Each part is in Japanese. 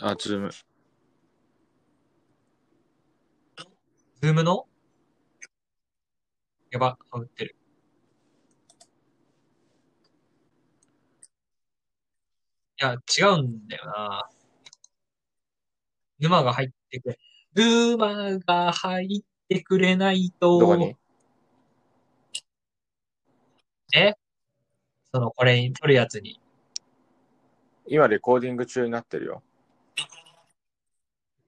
あ、 Zoom。Zoom の？やば、かぶってる。いや、違うんだよな。沼が入ってくれ。沼が入ってくれないと。どこに？え？その、これに撮るやつに。今レコーディング中になってるよ。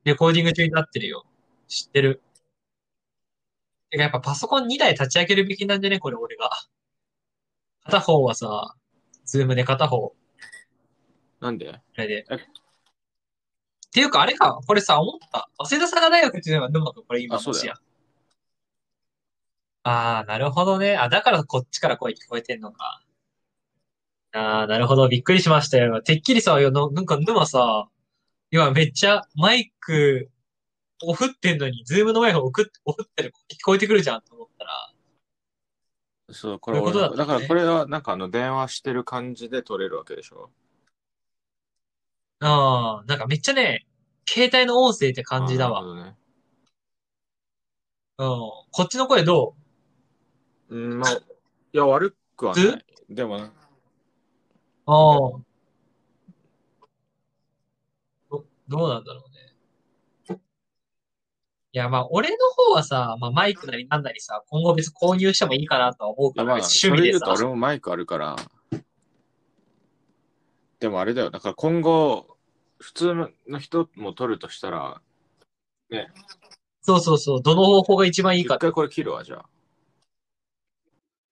レコーディング中になってるよ。知ってる。てかやっぱパソコン2台立ち上げるべきなんじゃね？これ俺が。片方はさ、 Zoom で片方、なんで？あれで。え？っていうかあれか、これさ、思った。早稲田佐賀大学っていうのが沼か、これ今あそうだよもしや。あー、なるほどね。あ、だからこっちから声聞こえてんのか。あー、なるほど。びっくりしましたよ。てっきりさ、よのなんか沼さ、今めっちゃマイクオフってんのに、ズームの前がオフってる聞こえてくるじゃんと思ったら、そう、これ俺だねだからこれはなんかあの電話してる感じで撮れるわけでしょあー、なんかめっちゃね、携帯の音声って感じだわ。うん。こっちの声どう？ん、まあ、いや、悪くはない。でも、うああ。ど、どうなんだろうね。いや、まあ、俺の方はさ、まあ、マイクなりなんなりさ、今後別に購入してもいいかなとは思うから、まあ、趣それで言うと味でさ。俺もマイクあるから、でもあれだよ。だから今後、普通の人も撮るとしたら、そうそうそう、どの方法が一番いいか。一回これ切るわ、じゃあ。